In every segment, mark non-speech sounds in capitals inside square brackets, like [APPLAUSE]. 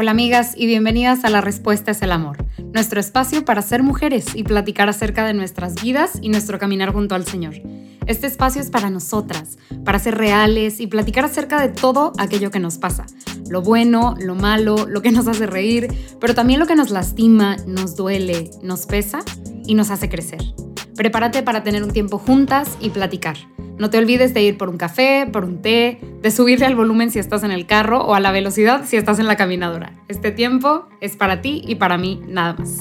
Hola amigas y bienvenidas a La Respuesta es el Amor, nuestro espacio para ser mujeres y platicar acerca de nuestras vidas y nuestro caminar junto al Señor. Este espacio es para nosotras, para ser reales y platicar acerca de todo aquello que nos pasa, lo bueno, lo malo, lo que nos hace reír, pero también lo que nos lastima, nos duele, nos pesa y nos hace crecer. Prepárate para tener un tiempo juntas y platicar. No te olvides de ir por un café, por un té, de subirle al volumen si estás en el carro o a la velocidad si estás en la caminadora. Este tiempo es para ti y para mí nada más.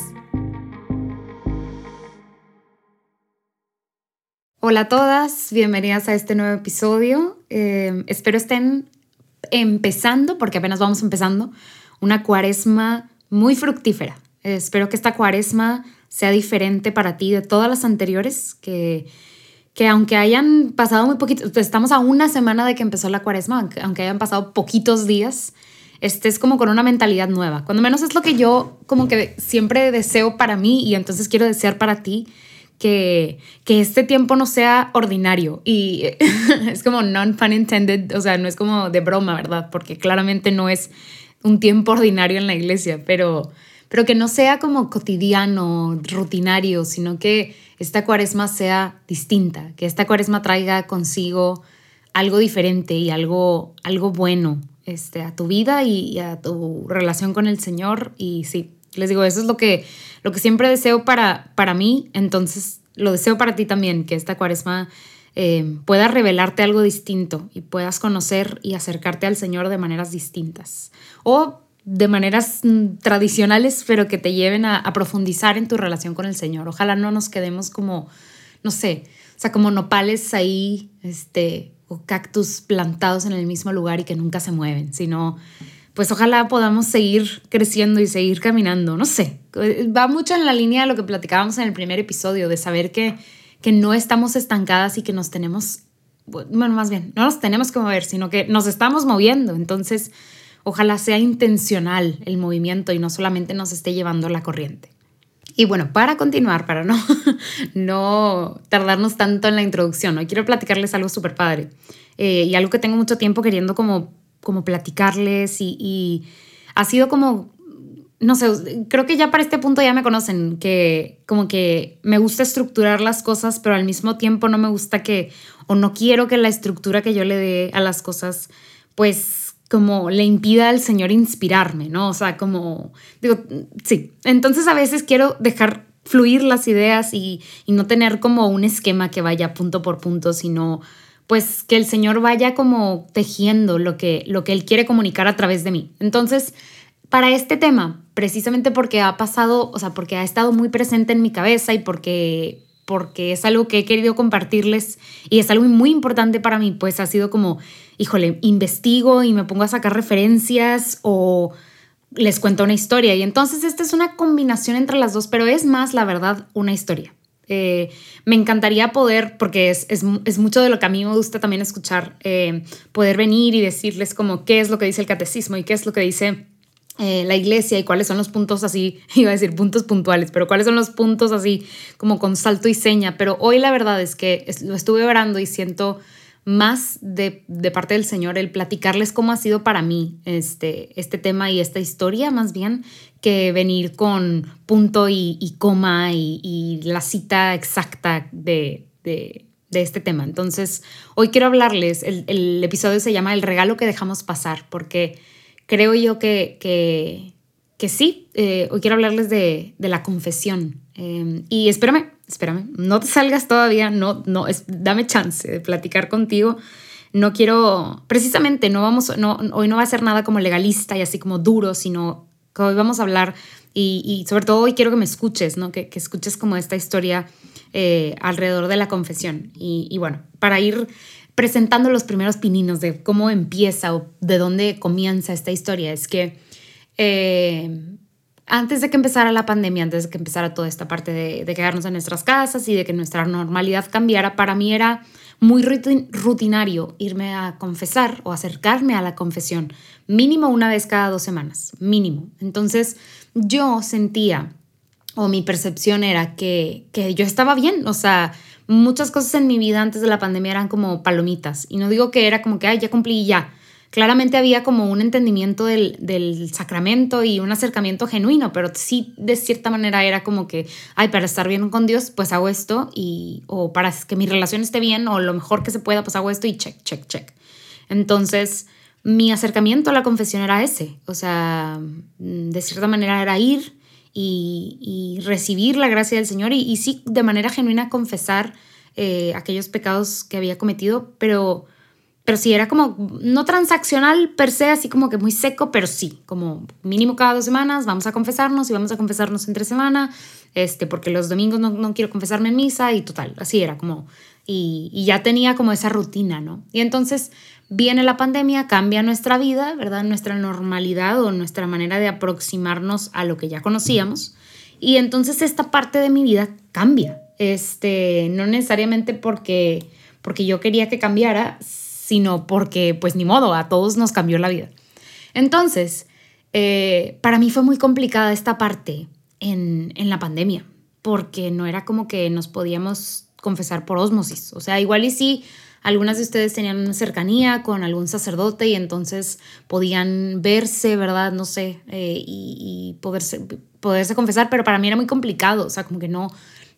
Hola a todas, bienvenidas a este nuevo episodio. Eh, espero estén empezando, porque apenas vamos empezando, una cuaresma muy fructífera. espero que esta cuaresma sea diferente para ti de todas las anteriores, que que aunque hayan pasado muy poquito, estamos a una semana de que empezó la cuaresma, aunque hayan pasado poquitos días, estés como con una mentalidad nueva. Cuando menos es lo que yo como que siempre deseo para mí y entonces quiero desear para ti que, que este tiempo no sea ordinario. Y [LAUGHS] es como non-pun intended, o sea, no es como de broma, ¿verdad? Porque claramente no es un tiempo ordinario en la iglesia, pero, pero que no sea como cotidiano, rutinario, sino que esta cuaresma sea distinta, que esta cuaresma traiga consigo algo diferente y algo, algo bueno este, a tu vida y, a tu relación con el Señor. Y sí, les digo, eso es lo que, lo que siempre deseo para, para mí, entonces lo deseo para ti también, que esta cuaresma eh, pueda revelarte algo distinto y puedas conocer y acercarte al Señor de maneras distintas. O de maneras mm, tradicionales, pero que te lleven a, profundizar en tu relación con el Señor. Ojalá no nos quedemos como, no sé, o sea, como nopales ahí, este, o cactus plantados en el mismo lugar y que nunca se mueven, sino, pues ojalá podamos seguir creciendo y seguir caminando, no sé, va mucho en la línea de lo que platicábamos en el primer episodio, de saber que, que no estamos estancadas y que nos tenemos, bueno, más bien, no nos tenemos que mover, sino que nos estamos moviendo, entonces Ojalá sea intencional el movimiento y no solamente nos esté llevando la corriente. Y bueno, para continuar, para no, [LAUGHS] no tardarnos tanto en la introducción, hoy quiero platicarles algo súper padre eh, y algo que tengo mucho tiempo queriendo como, como platicarles y, y ha sido como no sé, creo que ya para este punto ya me conocen, que como que me gusta estructurar las cosas, pero al mismo tiempo no me gusta que, o no quiero que la estructura que yo le dé a las cosas, pues como le impida al Señor inspirarme, ¿no? O sea, como, digo, sí. Entonces a veces quiero dejar fluir las ideas y, no tener como un esquema que vaya punto por punto, sino pues que el Señor vaya como tejiendo lo que, lo que Él quiere comunicar a través de mí. Entonces, para este tema, precisamente porque ha pasado, o sea, porque ha estado muy presente en mi cabeza y porque porque es algo que he querido compartirles y es algo muy importante para mí, pues ha sido como, híjole, investigo y me pongo a sacar referencias o les cuento una historia. Y entonces esta es una combinación entre las dos, pero es más, la verdad, una historia. Eh, me encantaría poder, porque es, es, mucho de lo que a mí me gusta también escuchar, eh, poder venir y decirles como qué es lo que dice el catecismo y qué es lo que dice eh, la iglesia y cuáles son los puntos así, [LAUGHS] iba a decir puntos puntuales, pero cuáles son los puntos así como con salto y seña. Pero hoy la verdad es que lo estuve orando y siento más de, de, parte del Señor el platicarles cómo ha sido para mí este, este tema y esta historia más bien que venir con punto y, coma y, la cita exacta de, de, de, este tema. Entonces, hoy quiero hablarles, el, el episodio se llama El regalo que dejamos pasar, porque creo yo que, que, sí, eh, hoy quiero hablarles de, la confesión. Em, y espérame, espérame, no te salgas todavía, no, no, es, dame chance de platicar contigo. No quiero, precisamente, no vamos, no, hoy no va a ser nada como legalista y así como duro, sino que hoy vamos a hablar y, sobre todo hoy quiero que me escuches, ¿no? Que, escuches como esta historia eh, alrededor de la confesión. Y, y bueno, para ir presentando los primeros pininos de cómo empieza o de dónde comienza esta historia. Es que eh, antes de que empezara la pandemia, antes de que empezara toda esta parte de, quedarnos en nuestras casas y de que nuestra normalidad cambiara, para mí era muy rutinario irme a confesar o acercarme a la confesión, mínimo una vez cada dos semanas, mínimo. Entonces yo sentía, o mi percepción era que, que yo estaba bien, o sea, muchas cosas en mi vida antes de la pandemia eran como palomitas. Y no digo que era como que, ay, ya cumplí ya. claramente había como un entendimiento del, del, sacramento y un acercamiento genuino, pero sí de cierta manera era como que, ay, para estar bien con Dios, pues hago esto y, o para que mi relación esté bien o lo mejor que se pueda, pues hago esto y check, check, check. Entonces, mi acercamiento a la confesión era ese, o sea, de cierta manera era ir y, recibir la gracia del Señor y, sí, de manera genuina confesar eh, aquellos pecados que había cometido, pero, pero sí era como, no transaccional per se, así como que muy seco, pero sí, como mínimo cada dos semanas vamos a confesarnos y vamos a confesarnos entre semana, este, porque los domingos no, no quiero confesarme en misa y total, así era como, y ya tenía como esa rutina, ¿no? Y entonces viene la pandemia, cambia nuestra vida, ¿verdad? Nuestra normalidad o nuestra manera de aproximarnos a lo que ya conocíamos. Y entonces esta parte de mi vida cambia este, no necesariamente porque, porque yo quería que cambiara, sino porque, pues ni modo, a todos nos cambió la vida. Entonces, eh, para mí fue muy complicada esta parte en, en la pandemia, porque no era como que nos podíamos confesar por osmosis. O sea, igual y sí, algunas de ustedes tenían una cercanía con algún sacerdote y entonces podían verse, ¿verdad? No sé, eh, y, y, poderse, poderse confesar, pero para mí era muy complicado, o sea, como que no,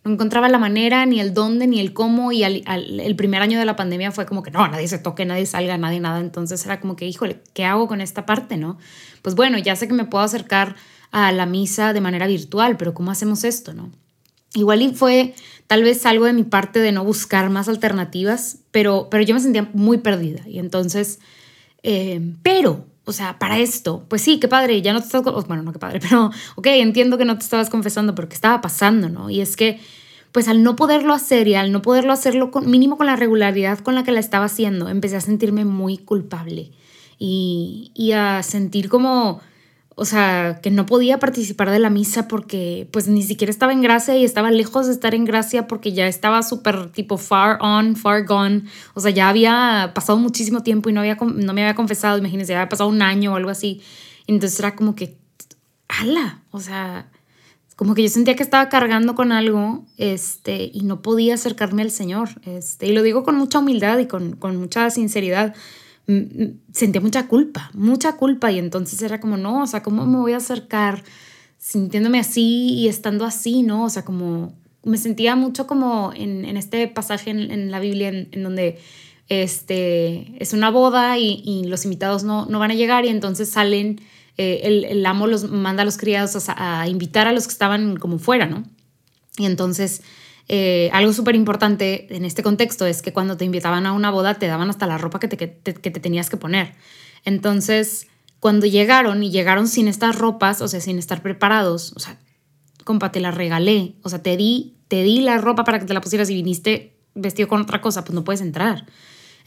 no encontraba la manera, ni el dónde, ni el cómo. Y el primer año de la pandemia fue como que no, nadie se toque, nadie salga, nadie nada. Entonces era como que, híjole, ¿qué hago con esta parte, no? Pues bueno, ya sé que me puedo acercar a la misa de manera virtual, pero ¿cómo hacemos esto, no? Igual y fue tal vez algo de mi parte de no buscar más alternativas, pero, pero yo me sentía muy perdida. Y entonces, eh, pero o sea, para esto, pues sí, qué padre, ya no te estás, bueno, no qué padre, [LAUGHS] pero, ok, entiendo que no te estabas confesando, pero ¿qué estaba pasando, no? Y es que, pues al no poderlo hacer y al no poderlo hacerlo con, mínimo con la regularidad con la que la estaba haciendo, empecé a sentirme muy culpable y, y a sentir como o sea, que no podía participar de la misa porque pues ni siquiera estaba en gracia y estaba lejos de estar en gracia porque ya estaba súper tipo far on, far gone. O sea, ya había pasado muchísimo tiempo y no, había, no me había confesado, imagínense, ya había pasado un año o algo así. Entonces era como que, ala, o sea, como que yo sentía que estaba cargando con algo este, y no podía acercarme al Señor. Este, y lo digo con mucha humildad y con, con mucha sinceridad sentía mucha culpa, mucha culpa y entonces era como, no, o sea, ¿cómo me voy a acercar sintiéndome así y estando así, no? O sea, como me sentía mucho como en, en este pasaje en, en la Biblia en, donde este, es una boda y, y, los invitados no, no van a llegar y entonces salen, eh, el, el, amo los manda a los criados a, a invitar a los que estaban como fuera, ¿no? Y entonces eh, algo súper importante en este contexto es que cuando te invitaban a una boda te daban hasta la ropa que te, que te, tenías que poner. Entonces, cuando llegaron y llegaron sin estas ropas, o sea, sin estar preparados, o sea, compa, te la regalé, o sea, te di, te di la ropa para que te la pusieras y viniste vestido con otra cosa, pues no puedes entrar.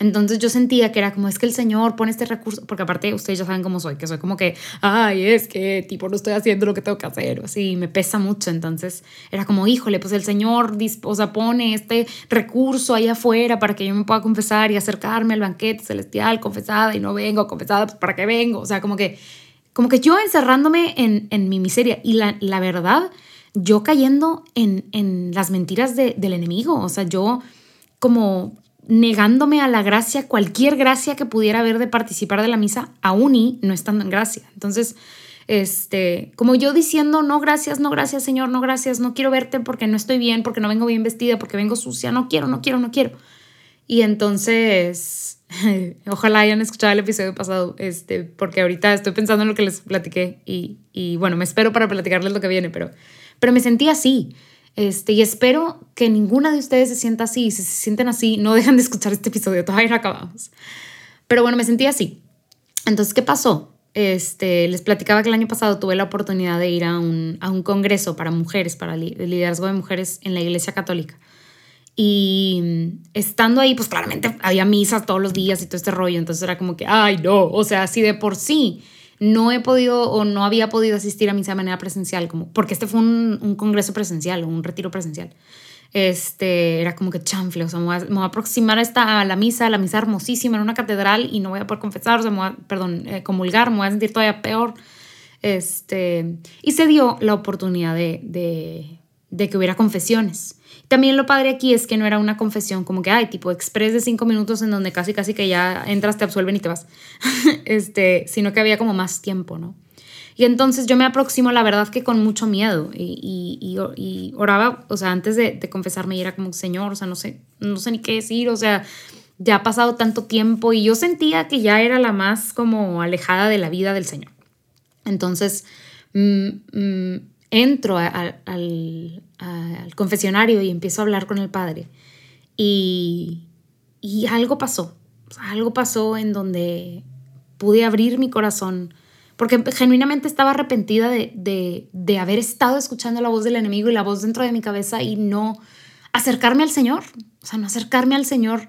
Entonces yo sentía que era como, es que el Señor pone este recurso, porque aparte ustedes ya saben cómo soy, que soy como que, ay, es que tipo no estoy haciendo lo que tengo que hacer, o así, me pesa mucho. Entonces era como, híjole, pues el Señor o sea, pone este recurso ahí afuera para que yo me pueda confesar y acercarme al banquete celestial confesada y no vengo confesada, pues para qué vengo. O sea, como que, como que yo encerrándome en, en mi miseria y la, la verdad, yo cayendo en, en las mentiras de, del enemigo, o sea, yo como negándome a la gracia, cualquier gracia que pudiera haber de participar de la misa, aún y no estando en gracia. Entonces, este, como yo diciendo, no gracias, no gracias, Señor, no gracias, no quiero verte porque no estoy bien, porque no vengo bien vestida, porque vengo sucia, no quiero, no quiero, no quiero. Y entonces, [LAUGHS] ojalá hayan escuchado el episodio pasado, este, porque ahorita estoy pensando en lo que les platiqué y, y bueno, me espero para platicarles lo que viene, pero, pero me sentí así. Este, y espero que ninguna de ustedes se sienta así. Si se sienten así, no [LAUGHS] dejan de escuchar este episodio, todavía no acabamos. Pero bueno, me sentí así. Entonces, ¿qué pasó? Este, les platicaba que el año pasado tuve la oportunidad de ir a un, a un congreso para mujeres, para el liderazgo de mujeres en la Iglesia Católica. Y estando ahí, pues claramente había misas todos los días y todo este rollo. Entonces era como que, ay, no, o sea, así de por sí no he podido o no había podido asistir a misa de manera presencial, como, porque este fue un, un congreso presencial o un retiro presencial. Este, era como que chanfle, o sea, me voy, a, me a aproximar a, esta, a la misa, la misa hermosísima en una catedral y no voy a poder confesar, o sea, a, perdón, eh, comulgar, me voy a sentir todavía peor. Este, y se dio la oportunidad de, de que hubiera confesiones. También lo padre aquí es que no era una confesión como que, ay, tipo express de cinco minutos en donde casi, casi que ya entras, te absuelven y te vas, [LAUGHS] este, sino que había como más tiempo, ¿no? Y entonces yo me aproximo, la verdad, que con mucho miedo y, y, y, oraba, o sea, antes de, confesarme y era como, Señor, o sea, no sé, no sé ni qué decir, o sea, ya ha pasado tanto tiempo y yo sentía que ya era la más como alejada de la vida del Señor. Entonces, mm, mm, entro al, al, confesionario y empiezo a hablar con el Padre. Y, algo pasó, algo pasó en donde pude abrir mi corazón porque genuinamente estaba arrepentida de, de, haber estado escuchando la voz del enemigo y la voz dentro de mi cabeza y no acercarme al Señor, o sea, no acercarme al Señor,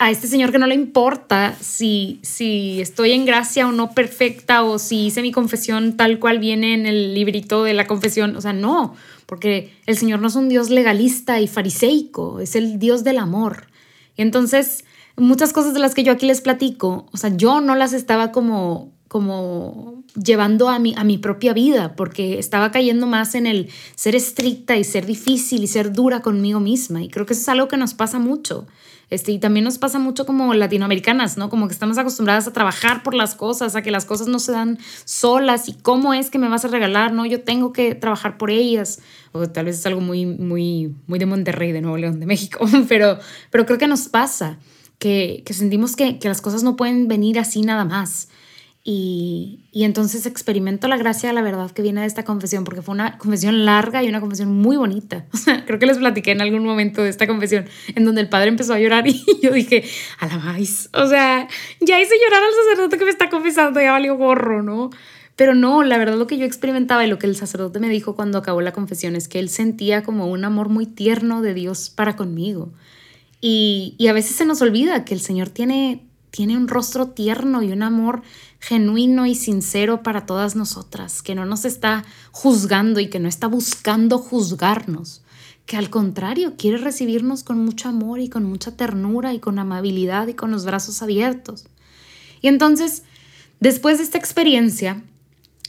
a este Señor que no le importa si, si estoy en gracia o no perfecta o si hice mi confesión tal cual viene en el librito de la confesión, o sea, no, porque el Señor no es un Dios legalista y fariseico, es el Dios del amor. Y entonces, muchas cosas de las que yo aquí les platico, o sea, yo no las estaba como como llevando a mi, a mi propia vida, porque estaba cayendo más en el ser estricta y ser difícil y ser dura conmigo misma. Y creo que eso es algo que nos pasa mucho. Este, y también nos pasa mucho como latinoamericanas, ¿no? Como que estamos acostumbradas a trabajar por las cosas, a que las cosas no se dan solas y cómo es que me vas a regalar, ¿no? Yo tengo que trabajar por ellas. O tal vez es algo muy, muy, muy de Monterrey, de Nuevo León, de México, [LAUGHS] pero, pero creo que nos pasa que, que sentimos que, que las cosas no pueden venir así nada más y, y, entonces experimento la gracia la verdad que viene de esta confesión, porque fue una confesión larga y una confesión muy bonita. [LAUGHS] O sea, creo que les platiqué en algún momento de esta confesión, en donde el padre empezó a llorar [LAUGHS] y yo dije, a la más, o sea, ya hice llorar al sacerdote que me está confesando, ya valió gorro, ¿no? Pero no, la verdad lo que yo experimentaba y lo que el sacerdote me dijo cuando acabó la confesión es que él sentía como un amor muy tierno de Dios para conmigo. Y, y a veces se nos olvida que el Señor tiene, tiene un rostro tierno y un amor genuino y sincero para todas nosotras, que no nos está juzgando y que no está buscando juzgarnos, que al contrario quiere recibirnos con mucho amor y con mucha ternura y con amabilidad y con los brazos abiertos. Y entonces, después de esta experiencia,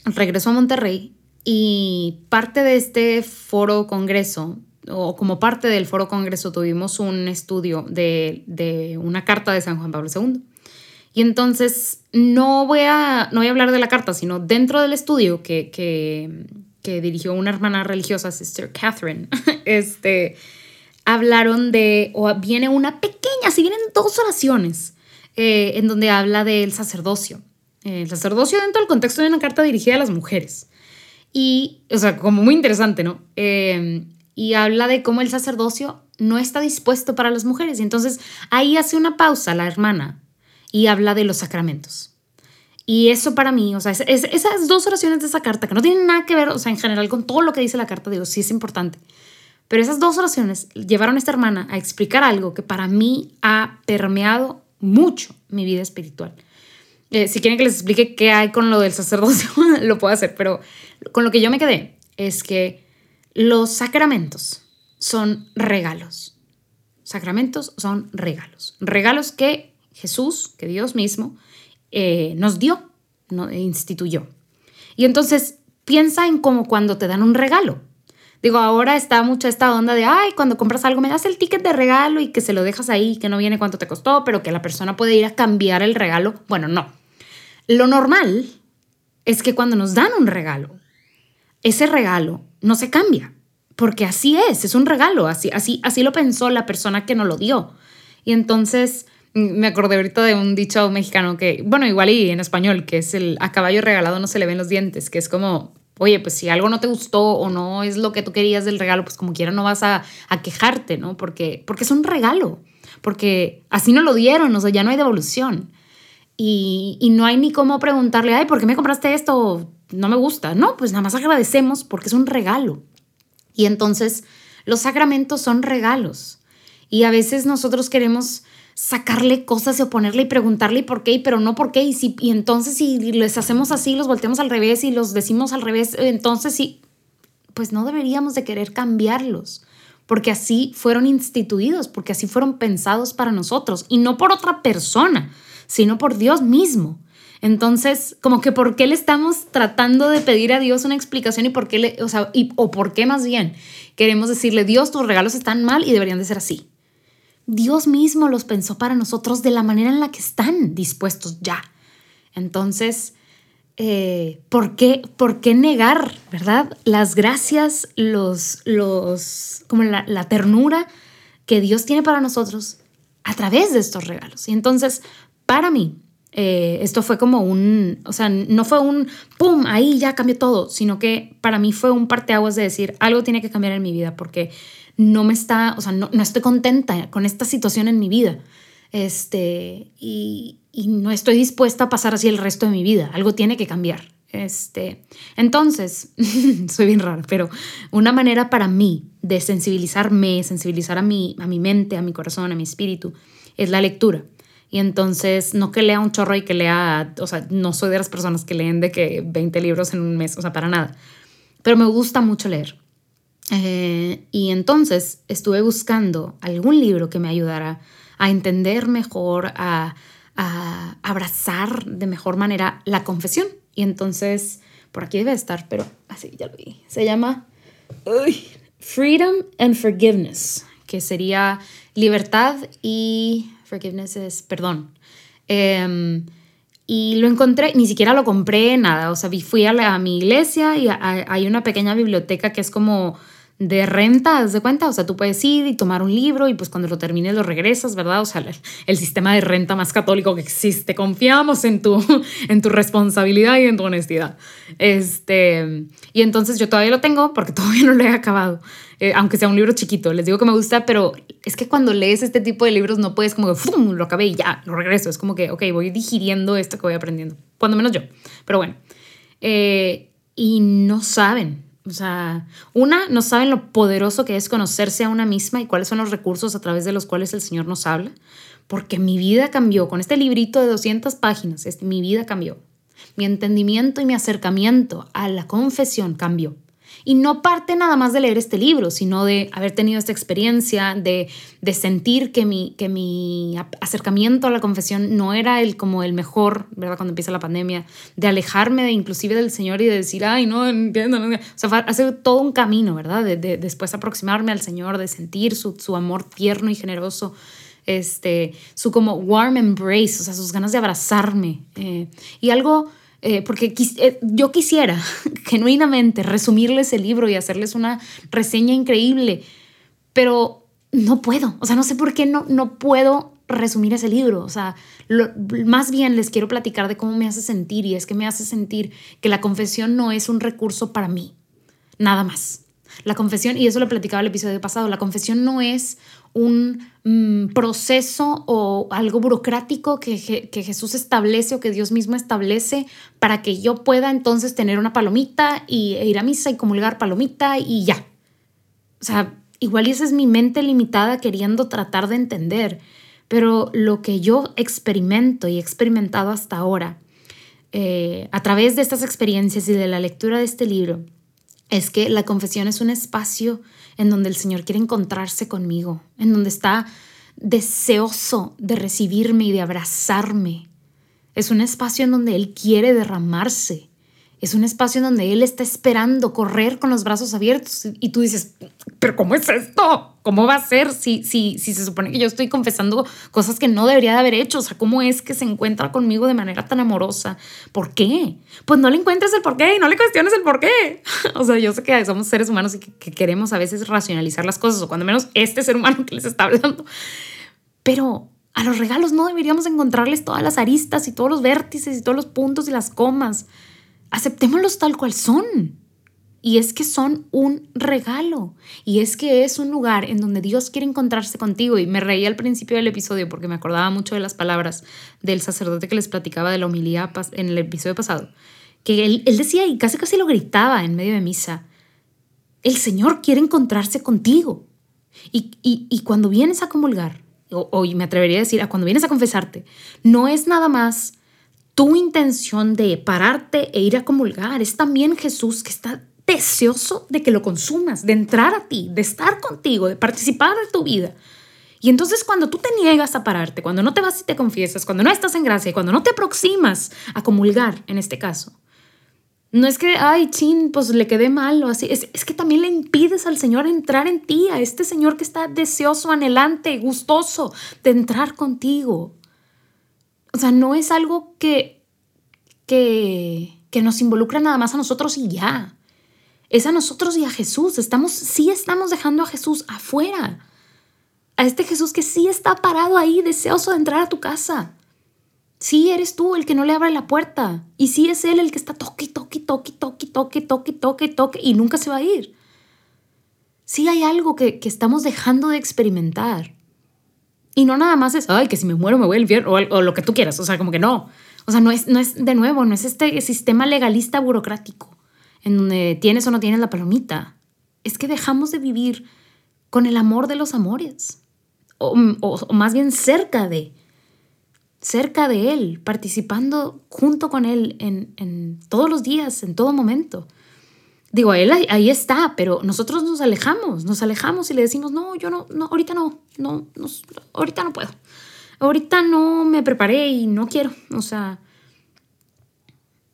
regreso a Monterrey y parte de este foro congreso, o como parte del foro congreso, tuvimos un estudio de, de una carta de San Juan Pablo II. Y entonces no voy a, no voy a hablar de la carta, sino dentro del estudio que, que, dirigió una hermana religiosa, Sister Catherine, [LAUGHS] este, hablaron de, o viene una pequeña, si vienen dos oraciones, eh, en donde habla del sacerdocio. El sacerdocio dentro del contexto de una carta dirigida a las mujeres. Y, o sea, como muy interesante, ¿no? Eh, y habla de cómo el sacerdocio no está dispuesto para las mujeres. Y entonces ahí hace una pausa la hermana y habla de los sacramentos. Y eso para mí, o sea, esas dos oraciones de esa carta, que no tienen nada que ver, o sea, en general con todo lo que dice la carta, digo, sí es importante. Pero esas dos oraciones llevaron a esta hermana a explicar algo que para mí ha permeado mucho mi vida espiritual. Eh, si quieren que les explique qué hay con lo del sacerdocio, [LAUGHS] lo puedo hacer, pero con lo que yo me quedé es que los sacramentos son regalos. Sacramentos son regalos. Regalos que Jesús, que Dios mismo, eh, nos dio, no, instituyó. Y entonces piensa en como cuando te dan un regalo. Digo, ahora está mucho esta onda de, ay, cuando compras algo me das el ticket de regalo y que se lo dejas ahí, que no viene cuánto te costó, pero que la persona puede ir a cambiar el regalo. Bueno, no. Lo normal es que cuando nos dan un regalo, ese regalo no se cambia, porque así es, es un regalo, así, así, así lo pensó la persona que nos lo dio. Y entonces me acordé ahorita de un dicho mexicano que, bueno, igual y en español, que es el a caballo regalado no se le ven los dientes, que es como, oye, pues si algo no te gustó o no es lo que tú querías del regalo, pues como quiera no vas a, a quejarte, ¿no? Porque, porque es un regalo, porque así no lo dieron, o sea, ya no hay devolución. Y, y no hay ni cómo preguntarle, ay, ¿por qué me compraste esto? No me gusta. No, pues nada más agradecemos porque es un regalo. Y entonces los sacramentos son regalos. Y a veces nosotros queremos sacarle cosas y oponerle y preguntarle por qué, pero no por qué. Y, si, y entonces si les hacemos así, los volteamos al revés y los decimos al revés, entonces sí, pues no deberíamos de querer cambiarlos, porque así fueron instituidos, porque así fueron pensados para nosotros, y no por otra persona, sino por Dios mismo. Entonces, como que por qué le estamos tratando de pedir a Dios una explicación y por qué le, o sea, y, o por qué más bien, queremos decirle, Dios, tus regalos están mal y deberían de ser así. Dios mismo los pensó para nosotros de la manera en la que están dispuestos ya. Entonces, eh, ¿por, qué, ¿por, qué, negar, verdad? Las gracias, los, los, como la, ternura que Dios tiene para nosotros a través de estos regalos. Y entonces, para mí, eh, esto fue como un, o sea, no fue un, ¡pum!, ahí ya cambió todo, sino que para mí fue un parteaguas de decir, algo tiene que cambiar en mi vida porque no me está, o sea, no, no estoy contenta con esta situación en mi vida. Este, y, y, no estoy dispuesta a pasar así el resto de mi vida. Algo tiene que cambiar. Este, entonces, [LAUGHS] soy bien rara, pero una manera para mí de sensibilizarme, sensibilizar a mi, a mi mente, a mi corazón, a mi espíritu, es la lectura. Y entonces, no que lea un chorro y que lea, o sea, no soy de las personas que leen de que 20 libros en un mes, o sea, para nada. Pero me gusta mucho leer. Eh, y entonces estuve buscando algún libro que me ayudara a entender mejor, a, a abrazar de mejor manera la confesión. Y entonces, por aquí debe estar, pero así, ya lo vi. Se llama Freedom and Forgiveness, que sería libertad y forgiveness es perdón. Em, y lo encontré, ni siquiera lo compré, nada. O sea, fui a, a mi iglesia y hay una pequeña biblioteca que es como de renta, ¿das de cuenta? O sea, tú puedes ir y tomar un libro y pues cuando lo termines lo regresas, ¿verdad? O sea, el, sistema de renta más católico que existe. Confiamos en tu, [LAUGHS] en tu responsabilidad y en tu honestidad. Este, y entonces yo todavía lo tengo porque [LAUGHS] todavía no lo he acabado, eh, aunque sea un libro chiquito. Les digo que me gusta, pero es que cuando lees este tipo de libros no puedes como que ¡fum! lo acabé y ya, lo regreso. Es como que, ok, voy digiriendo esto que voy aprendiendo. Cuando menos yo. Pero bueno. Eh, y no saben, o sea, una, no saben lo poderoso que es conocerse a una misma y cuáles son los recursos a través de los cuales el Señor nos habla, porque mi vida cambió. Con este librito de 200 páginas, mi vida cambió. Mi entendimiento y mi acercamiento a la confesión cambió. Y no parte nada más de leer este libro, sino de haber tenido esta experiencia, de, de sentir que mi, que mi acercamiento a la confesión no era el, como el mejor, ¿verdad? Cuando empieza la pandemia, de alejarme de, inclusive del Señor y de decir, ay, no entiendo. O sea, hacer todo un camino, ¿verdad? De, de, después aproximarme al Señor, de sentir su, su amor tierno y generoso este, su como warm embrace, o sea, sus ganas de abrazarme. Eh, y algo eh, porque eh, yo quisiera [LAUGHS] genuinamente resumirles el libro y hacerles una reseña increíble, pero no puedo, o sea, no sé por qué no, no puedo resumir ese libro, o sea, más bien les quiero platicar de cómo me hace sentir y es que me hace sentir que la confesión no es un recurso para mí, nada más. La confesión, y eso lo platicaba el episodio pasado, la confesión no es un mm, proceso o algo burocrático que, que, Jesús establece o que Dios mismo establece para que yo pueda entonces tener una palomita y e ir a misa y comulgar palomita y ya. O sea, igual esa es mi mente limitada queriendo tratar de entender, pero lo que yo experimento y he experimentado hasta ahora, eh, a través de estas experiencias y de la lectura de este libro, es que la confesión es un espacio en donde el Señor quiere encontrarse conmigo, en donde está deseoso de recibirme y de abrazarme. Es un espacio en donde Él quiere derramarse. Es un espacio en donde Él está esperando correr con los brazos abiertos y tú dices, pero ¿cómo es esto? ¿Cómo va a ser si, si, si se supone que yo estoy confesando cosas que no debería de haber hecho? O sea, ¿cómo es que se encuentra conmigo de manera tan amorosa? ¿Por qué? Pues no le encuentres el por qué y no le cuestiones el por qué. [LAUGHS] o sea, yo sé que somos seres humanos y que, que queremos a veces racionalizar las cosas o cuando menos este ser humano que les está hablando. Pero a los regalos no deberíamos encontrarles todas las aristas y todos los vértices y todos los puntos y las comas aceptémoslos tal cual son. Y es que son un regalo. Y es que es un lugar en donde Dios quiere encontrarse contigo. Y me reí al principio del episodio porque me acordaba mucho de las palabras del sacerdote que les platicaba de la homilía en el episodio pasado. Que él, decía y casi casi lo gritaba en medio de misa. El Señor quiere encontrarse contigo. Y, cuando vienes a comulgar, o, o me atrevería a decir, a cuando vienes a confesarte, no es nada más tu intención de pararte e ir a comulgar. Es también Jesús que está deseoso de que lo consumas, de entrar a ti, de estar contigo, de participar de tu vida. Y entonces cuando tú te niegas a pararte, cuando no te vas y te confiesas, cuando no estás en gracia, cuando no te aproximas a comulgar, en este caso, No es que, ay, chin, pues le quedé mal o así. Es, es, que también le impides al Señor entrar en ti, a este Señor que está deseoso, anhelante, gustoso de entrar contigo. O sea, no es algo que, que, que nos involucra nada más a nosotros y ya. Es a nosotros y a Jesús. Estamos, sí estamos dejando a Jesús afuera. A este Jesús que sí está parado ahí, deseoso de entrar a tu casa. Sí eres tú el que no le abre la puerta. Y sí es Él el que está toque, toque, toque, toque, toque, toque, toque, toque y nunca se va a ir. Sí hay algo que, estamos dejando de experimentar. Y no nada más es, ay, que si me muero me voy al infierno o, lo que tú quieras. O sea, como que no. O sea, no es, no es de nuevo, no es este sistema legalista burocrático en donde tienes o no tienes la palomita. Es que dejamos de vivir con el amor de los amores. o, o más bien cerca de cerca de Él, participando junto con Él en, todos los días, en todo momento. Digo, Él ahí, está, pero nosotros nos alejamos, nos alejamos y le decimos, no, yo no, no ahorita no, no, no, ahorita no puedo. Ahorita no me preparé y no quiero. O sea,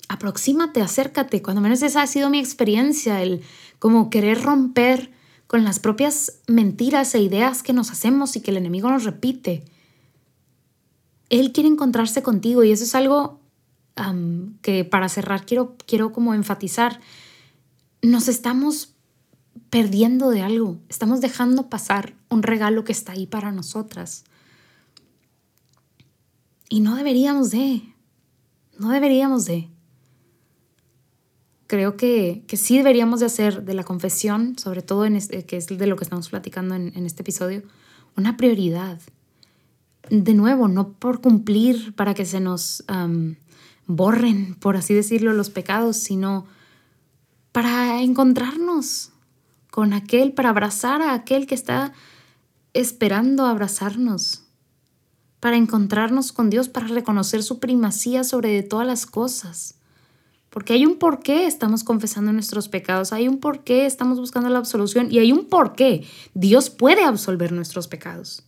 aproxímate, acércate. Cuando menos esa ha sido mi experiencia, el como querer romper con las propias mentiras e ideas que nos hacemos y que el enemigo nos repite él quiere encontrarse contigo y eso es algo que para cerrar quiero, quiero como enfatizar. Nos estamos perdiendo de algo, estamos dejando pasar un regalo que está ahí para nosotras. Y no deberíamos de, no deberíamos de. Creo que, que sí deberíamos de hacer de la confesión, sobre todo en este, que es de lo que estamos platicando en, en este episodio, una prioridad de nuevo, no por cumplir para que se nos borren, por así decirlo, los pecados, sino para encontrarnos con aquel, para abrazar a aquel que está esperando abrazarnos, para encontrarnos con Dios, para reconocer su primacía sobre todas las cosas. Porque hay un por qué estamos confesando nuestros pecados, hay un por qué estamos buscando la absolución y hay un por qué Dios puede absolver nuestros pecados.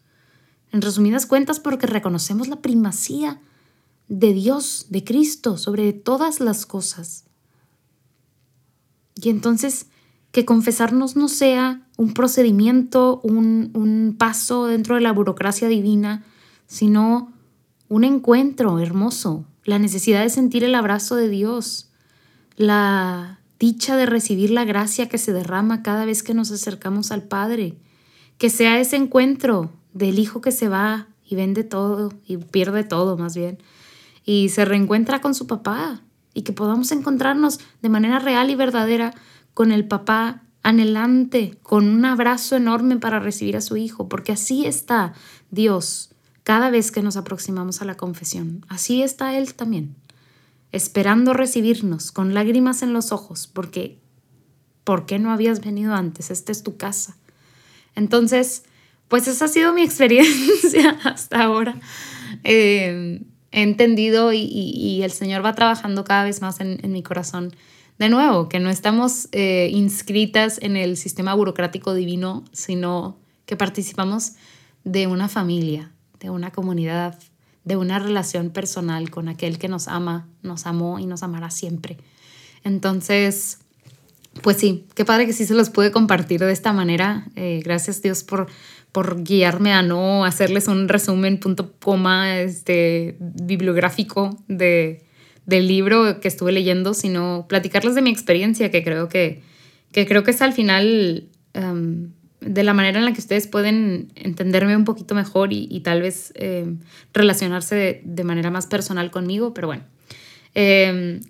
En resumidas cuentas, porque reconocemos la primacía de Dios, de Cristo, sobre todas las cosas. Y entonces, que confesarnos no sea un procedimiento, un, un paso dentro de la burocracia divina, sino un encuentro hermoso, la necesidad de sentir el abrazo de Dios, la dicha de recibir la gracia que se derrama cada vez que nos acercamos al Padre, que sea ese encuentro del hijo que se va y vende todo y pierde todo más bien y se reencuentra con su papá y que podamos encontrarnos de manera real y verdadera con el papá anhelante, con un abrazo enorme para recibir a su hijo, porque así está Dios cada vez que nos aproximamos a la confesión. Así está Él también, esperando recibirnos con lágrimas en los ojos, porque ¿por qué no habías venido antes? Esta es tu casa. Entonces, pues esa ha sido mi [LAUGHS] experiencia hasta ahora. Eh, he entendido y, el Señor va trabajando cada vez más en, mi corazón. De nuevo, que no estamos eh, inscritas en el sistema burocrático divino, sino que participamos de una familia, de una comunidad, de una relación personal con aquel que nos ama, nos amó y nos amará siempre. Entonces, pues sí, qué padre que sí se los pude compartir de esta manera. Eh, gracias Dios por por guiarme a no hacerles un resumen punto coma este, bibliográfico de, del libro que estuve leyendo, sino platicarles de mi experiencia, que creo que, que, creo que es al final em, de la manera en la que ustedes pueden entenderme un poquito mejor y, tal vez em, relacionarse de, manera más personal conmigo, pero bueno. Em,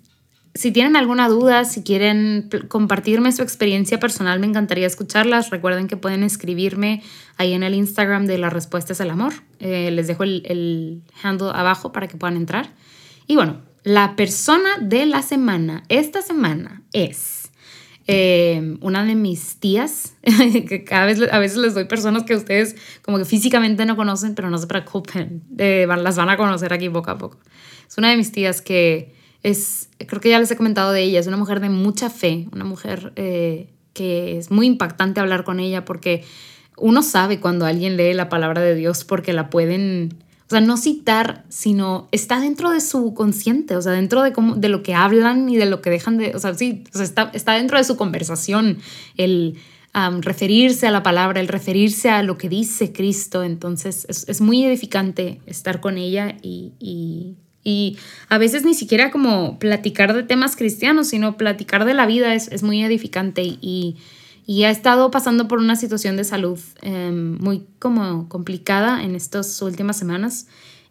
si tienen alguna duda, si quieren compartirme su experiencia personal, me encantaría escucharlas. Recuerden que pueden escribirme ahí en el Instagram de las respuestas al amor. Eh, les dejo el, handle abajo para que puedan entrar. Y bueno, la persona de la semana, esta semana es eh, una de mis tías, [LAUGHS] que cada vez, a veces les doy personas que ustedes como que físicamente no conocen, pero no se preocupen, eh, las van a conocer aquí poco a poco. Es una de mis tías que es, creo que ya les he comentado de ella, es una mujer de mucha fe, una mujer eh, que es muy impactante hablar con ella porque uno sabe cuando alguien lee la palabra de Dios porque la pueden, o sea, no citar, sino está dentro de su consciente, o sea, dentro de, cómo, de lo que hablan y de lo que dejan de, o sea, sí, está, está dentro de su conversación el referirse a la palabra, el referirse a lo que dice Cristo. Entonces, es, es muy edificante estar con ella y, y, a veces ni siquiera como platicar de temas cristianos, sino platicar de la vida es, es muy edificante y y ha estado pasando por una situación de salud em, muy como complicada en estas últimas semanas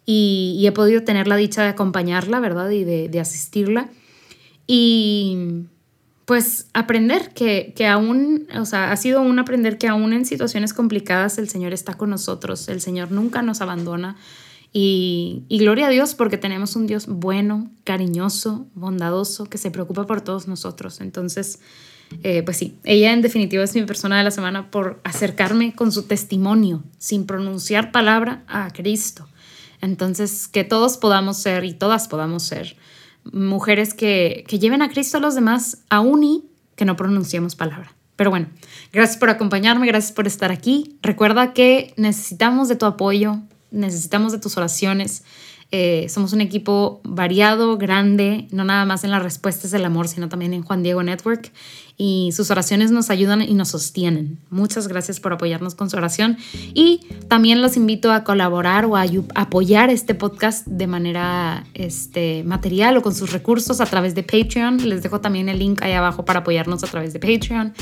y, he podido tener la dicha de acompañarla, ¿verdad? Y de, asistirla. Y pues aprender que, que, aún, o sea, ha sido un aprender que aún en situaciones complicadas el Señor está con nosotros, el Señor nunca nos abandona. Y, y, gloria a Dios porque tenemos un Dios bueno, cariñoso, bondadoso, que se preocupa por todos nosotros. Entonces, eh, pues sí, ella en definitiva es mi persona de la semana por acercarme con su testimonio, sin pronunciar palabra, a Cristo. Entonces, que todos podamos ser y todas podamos ser mujeres que, que lleven a Cristo a los demás, aún y que no pronunciemos palabra. Pero bueno, gracias por acompañarme, gracias por estar aquí. Recuerda que necesitamos de tu apoyo, necesitamos de tus oraciones. Eh, somos un equipo variado, grande, no nada más en las respuestas del amor, sino también en Juan Diego Network. Y sus oraciones nos ayudan y nos sostienen. Muchas gracias por apoyarnos con su oración. Y también los invito a colaborar o a apoyar este podcast de manera este, material o con sus recursos a través de Patreon. Les dejo también el link ahí abajo para apoyarnos a través de Patreon.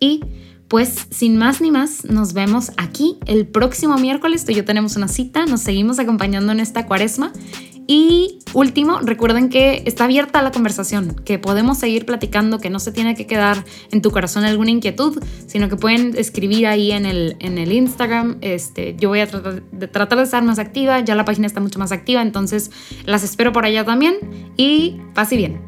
Y pues sin más ni más, nos vemos aquí el próximo miércoles. Tú y yo tenemos una cita, nos seguimos acompañando en esta cuaresma. Y último, recuerden que está abierta la conversación, que podemos seguir platicando, que no se tiene que quedar en tu corazón alguna inquietud, sino que pueden escribir ahí en el, en el Instagram. Este, yo voy a tratar de, tratar de estar más activa, ya la página está mucho más activa, entonces las espero por allá también y pase bien.